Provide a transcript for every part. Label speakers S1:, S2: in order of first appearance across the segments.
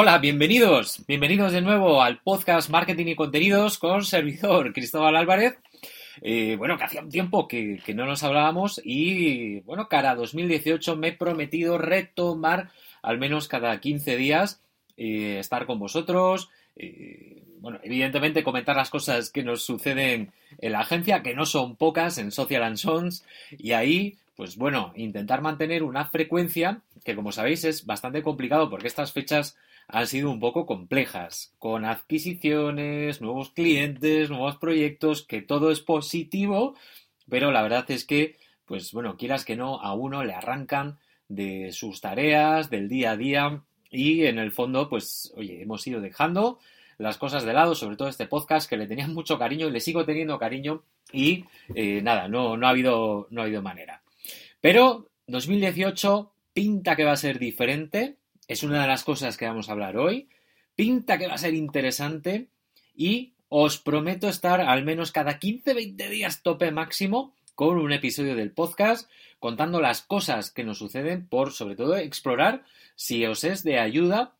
S1: Hola, bienvenidos, bienvenidos de nuevo al podcast Marketing y Contenidos con servidor Cristóbal Álvarez. Eh, bueno, que hacía un tiempo que, no nos hablábamos y bueno, cara a 2018 me he prometido retomar al menos cada 15 días eh, estar con vosotros, eh, bueno, evidentemente comentar las cosas que nos suceden en la agencia, que no son pocas, en Social and Sons, y ahí, pues bueno, intentar mantener una frecuencia que, como sabéis, es bastante complicado porque estas fechas han sido un poco complejas, con adquisiciones, nuevos clientes, nuevos proyectos, que todo es positivo, pero la verdad es que, pues bueno, quieras que no, a uno le arrancan de sus tareas, del día a día, y en el fondo, pues, oye, hemos ido dejando las cosas de lado, sobre todo este podcast que le tenía mucho cariño y le sigo teniendo cariño y eh, nada, no, no, ha habido, no ha habido manera. Pero 2018 pinta que va a ser diferente, es una de las cosas que vamos a hablar hoy, pinta que va a ser interesante y os prometo estar al menos cada 15-20 días tope máximo con un episodio del podcast contando las cosas que nos suceden por sobre todo explorar si os es de ayuda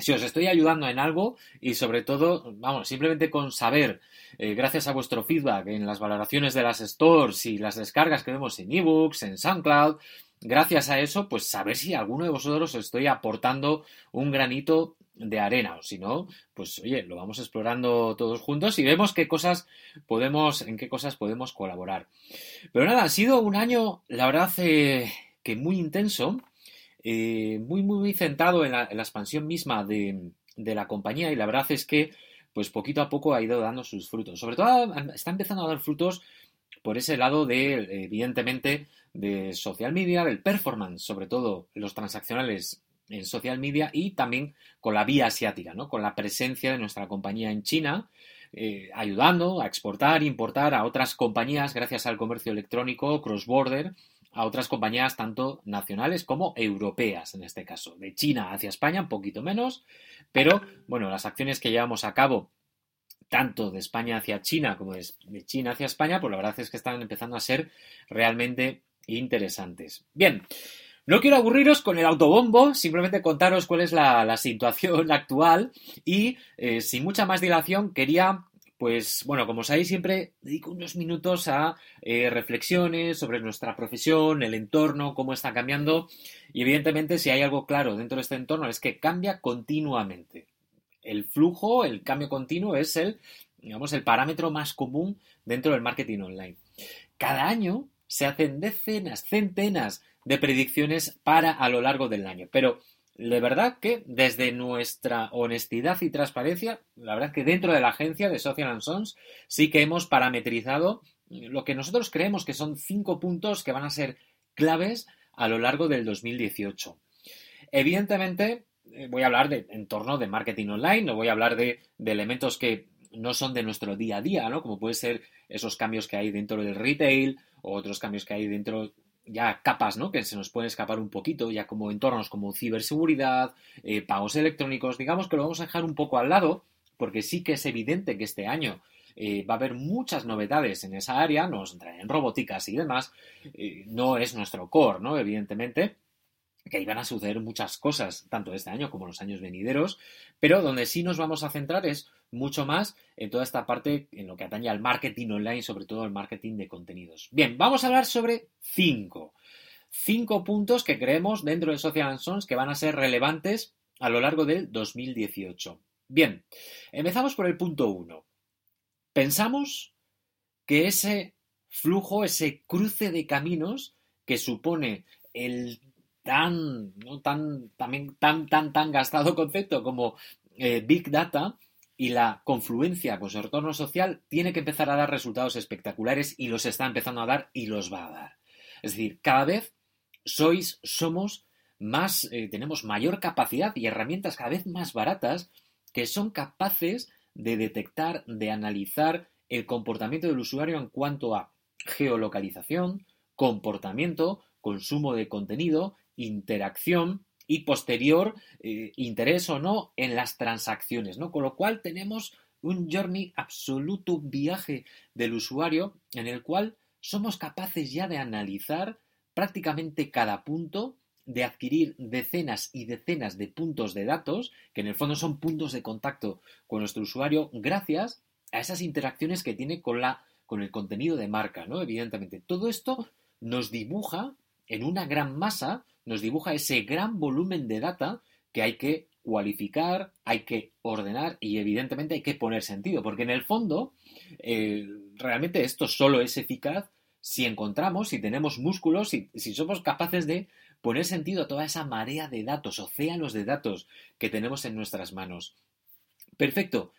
S1: si os estoy ayudando en algo y sobre todo, vamos, simplemente con saber, eh, gracias a vuestro feedback en las valoraciones de las stores y las descargas que vemos en ebooks, en SoundCloud, gracias a eso, pues saber si alguno de vosotros os estoy aportando un granito de arena o si no, pues oye, lo vamos explorando todos juntos y vemos qué cosas podemos, en qué cosas podemos colaborar. Pero nada, ha sido un año, la verdad, eh, que muy intenso eh, muy, muy, muy centrado en la, expansión misma de, la compañía y la verdad es que pues poquito a poco ha ido dando sus frutos. Sobre todo está empezando a dar frutos por ese lado de, evidentemente, de social media, del performance, sobre todo los transaccionales en social media y también con la vía asiática, ¿no? Con la presencia de nuestra compañía en China, eh, ayudando a exportar, importar a otras compañías gracias al comercio electrónico cross-border a otras compañías tanto nacionales como europeas en este caso. De China hacia España un poquito menos, pero bueno, las acciones que llevamos a cabo tanto de España hacia China como de China hacia España, pues la verdad es que están empezando a ser realmente interesantes. Bien, no quiero aburriros con el autobombo, simplemente contaros cuál es la, situación actual y eh, sin mucha más dilación quería pues bueno, como sabéis, siempre dedico unos minutos a eh, reflexiones sobre nuestra profesión, el entorno, cómo está cambiando. Y evidentemente, si hay algo claro dentro de este entorno, es que cambia continuamente. El flujo, el cambio continuo es el, digamos, el parámetro más común dentro del marketing online. Cada año se hacen decenas, centenas de predicciones para a lo largo del año. Pero de verdad que desde nuestra honestidad y transparencia, la verdad que dentro de la agencia de Social Sons sí que hemos parametrizado lo que nosotros creemos que son cinco puntos que van a ser claves a lo largo del 2018. Evidentemente, eh, voy a hablar de entorno de marketing online, no voy a hablar de, de elementos que no son de nuestro día a día, ¿no? Como puede ser esos cambios que hay dentro del retail o otros cambios que hay dentro ya capas, ¿no? Que se nos pueden escapar un poquito, ya como entornos como ciberseguridad, eh, pagos electrónicos, digamos que lo vamos a dejar un poco al lado, porque sí que es evidente que este año eh, va a haber muchas novedades en esa área, nos en robóticas y demás, eh, no es nuestro core, ¿no? Evidentemente, que iban a suceder muchas cosas, tanto este año como los años venideros, pero donde sí nos vamos a centrar es mucho más en toda esta parte, en lo que atañe al marketing online, sobre todo el marketing de contenidos. Bien, vamos a hablar sobre cinco. Cinco puntos que creemos dentro de Social Sons que van a ser relevantes a lo largo del 2018. Bien, empezamos por el punto uno. Pensamos que ese flujo, ese cruce de caminos que supone el tan, tan, también tan, tan, tan gastado concepto como eh, Big Data y la confluencia con su retorno social tiene que empezar a dar resultados espectaculares y los está empezando a dar y los va a dar. Es decir, cada vez sois, somos más eh, tenemos mayor capacidad y herramientas cada vez más baratas que son capaces de detectar, de analizar el comportamiento del usuario en cuanto a geolocalización, comportamiento, consumo de contenido, interacción y posterior eh, interés o no en las transacciones, ¿no? Con lo cual tenemos un journey absoluto viaje del usuario en el cual somos capaces ya de analizar prácticamente cada punto, de adquirir decenas y decenas de puntos de datos, que en el fondo son puntos de contacto con nuestro usuario, gracias a esas interacciones que tiene con, la, con el contenido de marca, ¿no? Evidentemente, todo esto nos dibuja en una gran masa, nos dibuja ese gran volumen de data que hay que cualificar, hay que ordenar y evidentemente hay que poner sentido, porque en el fondo eh, realmente esto solo es eficaz si encontramos, si tenemos músculos, si, si somos capaces de poner sentido a toda esa marea de datos, océanos de datos que tenemos en nuestras manos. Perfecto.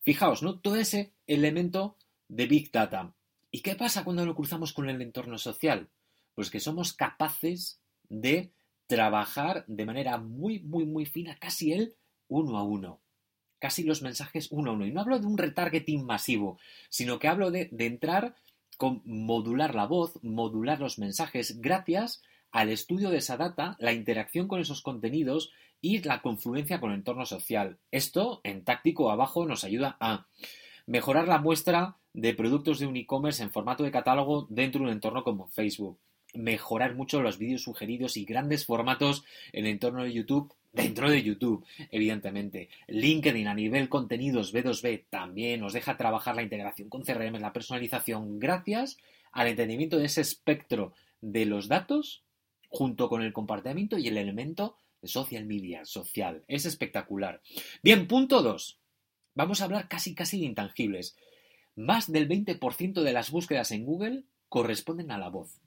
S1: Fijaos, ¿no? Todo ese elemento de Big Data. ¿Y qué pasa cuando lo cruzamos con el entorno social? Pues que somos capaces de trabajar de manera muy, muy, muy fina, casi el uno a uno. Casi los mensajes uno a uno. Y no hablo de un retargeting masivo, sino que hablo de, de entrar con modular la voz, modular los mensajes, gracias al estudio de esa data, la interacción con esos contenidos y la confluencia con el entorno social. Esto, en táctico abajo, nos ayuda a mejorar la muestra de productos de un e-commerce en formato de catálogo dentro de un entorno como Facebook mejorar mucho los vídeos sugeridos y grandes formatos en el entorno de YouTube dentro de YouTube, evidentemente. LinkedIn a nivel contenidos B2B también nos deja trabajar la integración con CRM, la personalización, gracias al entendimiento de ese espectro de los datos junto con el comportamiento y el elemento de social media, social. Es espectacular. Bien, punto 2. Vamos a hablar casi casi de intangibles. Más del 20% de las búsquedas en Google corresponden a la voz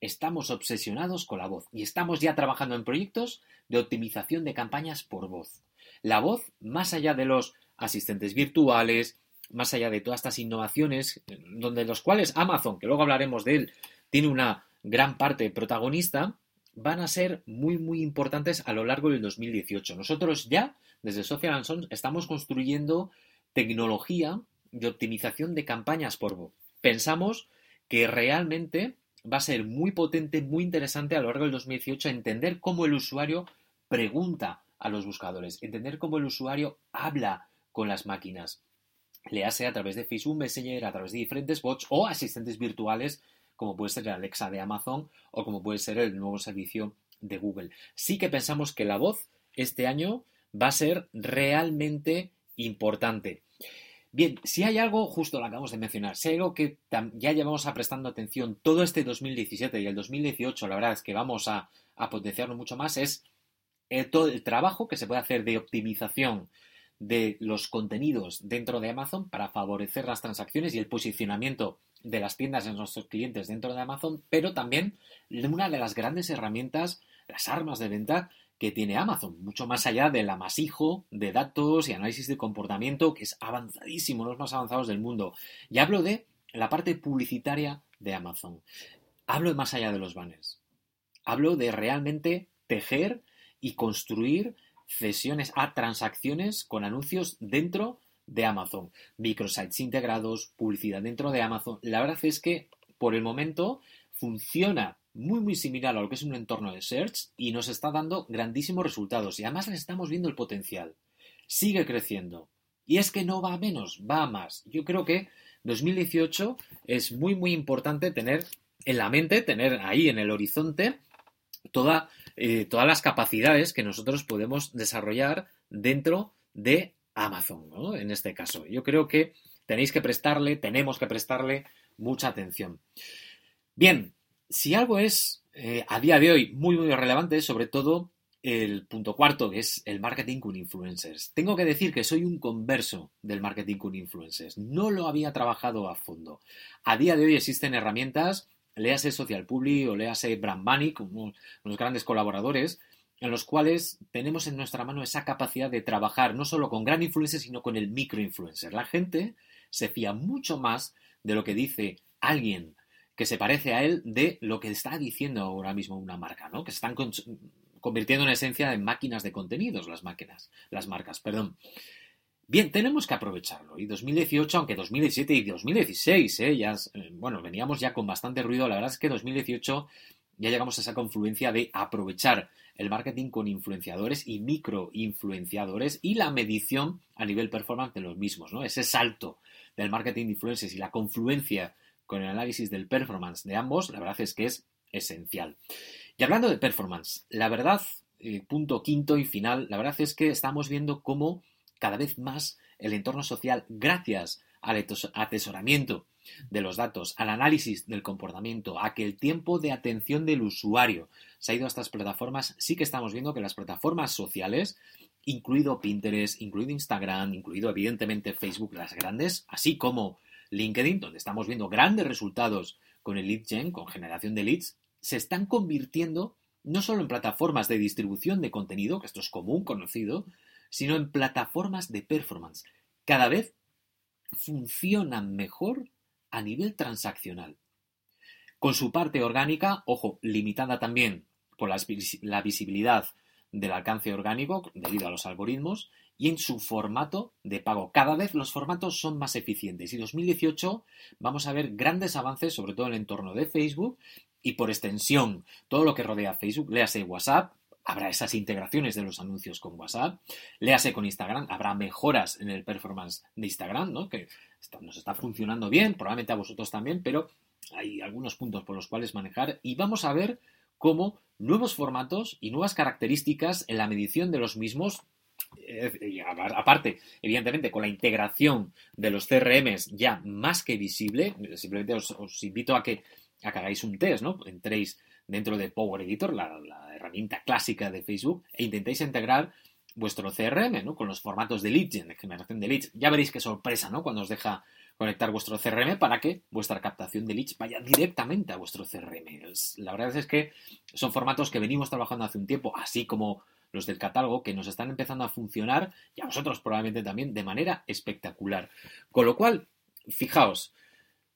S1: estamos obsesionados con la voz y estamos ya trabajando en proyectos de optimización de campañas por voz. La voz, más allá de los asistentes virtuales, más allá de todas estas innovaciones, donde los cuales Amazon, que luego hablaremos de él, tiene una gran parte protagonista, van a ser muy, muy importantes a lo largo del 2018. Nosotros ya, desde Social Sons, estamos construyendo tecnología de optimización de campañas por voz. Pensamos que realmente va a ser muy potente, muy interesante a lo largo del 2018 entender cómo el usuario pregunta a los buscadores, entender cómo el usuario habla con las máquinas, le hace a través de Facebook Messenger, a través de diferentes bots o asistentes virtuales, como puede ser Alexa de Amazon o como puede ser el nuevo servicio de Google. Sí que pensamos que la voz este año va a ser realmente importante. Bien, si hay algo, justo lo acabamos de mencionar, si hay algo que ya llevamos a prestando atención todo este 2017 y el 2018, la verdad es que vamos a, potenciarlo mucho más, es eh, todo el trabajo que se puede hacer de optimización de los contenidos dentro de Amazon para favorecer las transacciones y el posicionamiento de las tiendas en nuestros clientes dentro de Amazon, pero también una de las grandes herramientas, las armas de venta que tiene Amazon, mucho más allá del amasijo de datos y análisis de comportamiento, que es avanzadísimo, los más avanzados del mundo. Y hablo de la parte publicitaria de Amazon. Hablo más allá de los banners. Hablo de realmente tejer y construir cesiones a transacciones con anuncios dentro de Amazon. Microsites integrados, publicidad dentro de Amazon. La verdad es que por el momento funciona muy muy similar a lo que es un entorno de search y nos está dando grandísimos resultados y además le estamos viendo el potencial. Sigue creciendo. Y es que no va a menos, va a más. Yo creo que 2018 es muy muy importante tener en la mente, tener ahí en el horizonte eh, todas las capacidades que nosotros podemos desarrollar dentro de Amazon, ¿no? En este caso. Yo creo que tenéis que prestarle, tenemos que prestarle mucha atención. Bien, si algo es eh, a día de hoy muy, muy relevante, sobre todo el punto cuarto, que es el marketing con influencers. Tengo que decir que soy un converso del marketing con influencers. No lo había trabajado a fondo. A día de hoy existen herramientas, léase Social Publi o léase Brand Bunny, como unos grandes colaboradores, en los cuales tenemos en nuestra mano esa capacidad de trabajar no solo con gran influencer, sino con el micro influencer. La gente se fía mucho más de lo que dice alguien que se parece a él de lo que está diciendo ahora mismo una marca, ¿no? Que se están convirtiendo en esencia en máquinas de contenidos las máquinas, las marcas, perdón. Bien, tenemos que aprovecharlo. Y 2018, aunque 2017 y 2016, ¿eh? ya, eh, bueno, veníamos ya con bastante ruido. La verdad es que 2018 ya llegamos a esa confluencia de aprovechar el marketing con influenciadores y microinfluenciadores y la medición a nivel performance de los mismos, ¿no? Ese salto del marketing de influencers y la confluencia con el análisis del performance de ambos, la verdad es que es esencial. Y hablando de performance, la verdad, eh, punto quinto y final, la verdad es que estamos viendo cómo cada vez más el entorno social, gracias al atesoramiento de los datos, al análisis del comportamiento, a que el tiempo de atención del usuario se ha ido a estas plataformas, sí que estamos viendo que las plataformas sociales, incluido Pinterest, incluido Instagram, incluido evidentemente Facebook, las grandes, así como LinkedIn, donde estamos viendo grandes resultados con el lead gen, con generación de leads, se están convirtiendo no solo en plataformas de distribución de contenido, que esto es común, conocido, sino en plataformas de performance. Cada vez funcionan mejor a nivel transaccional. Con su parte orgánica, ojo, limitada también por la visibilidad del alcance orgánico debido a los algoritmos y en su formato de pago. Cada vez los formatos son más eficientes y 2018 vamos a ver grandes avances, sobre todo en el entorno de Facebook y por extensión todo lo que rodea Facebook, léase WhatsApp, habrá esas integraciones de los anuncios con WhatsApp, léase con Instagram, habrá mejoras en el performance de Instagram, ¿no? que nos está funcionando bien, probablemente a vosotros también, pero hay algunos puntos por los cuales manejar y vamos a ver cómo nuevos formatos y nuevas características en la medición de los mismos eh, aparte, evidentemente, con la integración de los CRMs ya más que visible, simplemente os, invito a que, hagáis un test, ¿no? Entréis dentro de Power Editor, la, herramienta clásica de Facebook, e intentéis integrar vuestro CRM, ¿no? Con los formatos de leads, de generación de leads. Ya veréis qué sorpresa, ¿no? Cuando os deja conectar vuestro CRM para que vuestra captación de leads vaya directamente a vuestro CRM. La verdad es que son formatos que venimos trabajando hace un tiempo, así como los del catálogo, que nos están empezando a funcionar, y a vosotros probablemente también, de manera espectacular. Con lo cual, fijaos,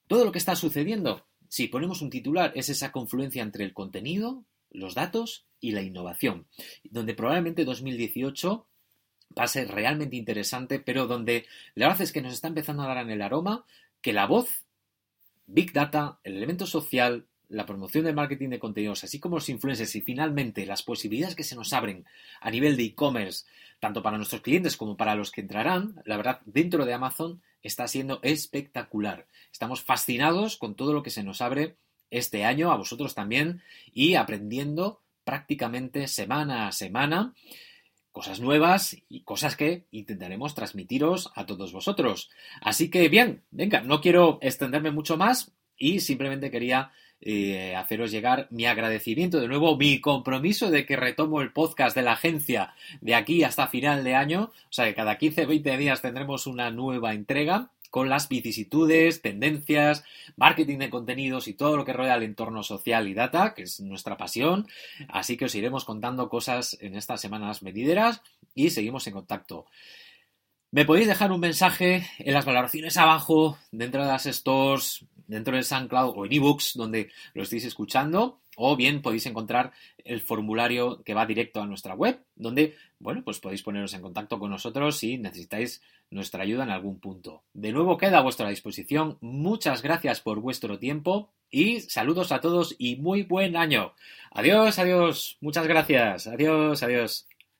S1: todo lo que está sucediendo si ponemos un titular, es esa confluencia entre el contenido, los datos y la innovación, donde probablemente 2018 ser realmente interesante, pero donde la verdad es que nos está empezando a dar en el aroma que la voz, Big Data, el elemento social, la promoción del marketing de contenidos, así como los influencers y finalmente las posibilidades que se nos abren a nivel de e-commerce, tanto para nuestros clientes como para los que entrarán, la verdad, dentro de Amazon está siendo espectacular. Estamos fascinados con todo lo que se nos abre este año, a vosotros también, y aprendiendo prácticamente semana a semana cosas nuevas y cosas que intentaremos transmitiros a todos vosotros. Así que bien, venga, no quiero extenderme mucho más y simplemente quería eh, haceros llegar mi agradecimiento, de nuevo mi compromiso de que retomo el podcast de la agencia de aquí hasta final de año, o sea que cada 15-20 días tendremos una nueva entrega con las vicisitudes, tendencias, marketing de contenidos y todo lo que rodea el entorno social y data, que es nuestra pasión. Así que os iremos contando cosas en estas semanas medideras y seguimos en contacto. Me podéis dejar un mensaje en las valoraciones abajo, dentro de las stores, dentro del SoundCloud o en ebooks donde lo estéis escuchando, o bien podéis encontrar el formulario que va directo a nuestra web, donde, bueno, pues podéis poneros en contacto con nosotros si necesitáis nuestra ayuda en algún punto. De nuevo queda a vuestra disposición. Muchas gracias por vuestro tiempo y saludos a todos y muy buen año. Adiós, adiós. Muchas gracias. Adiós, adiós.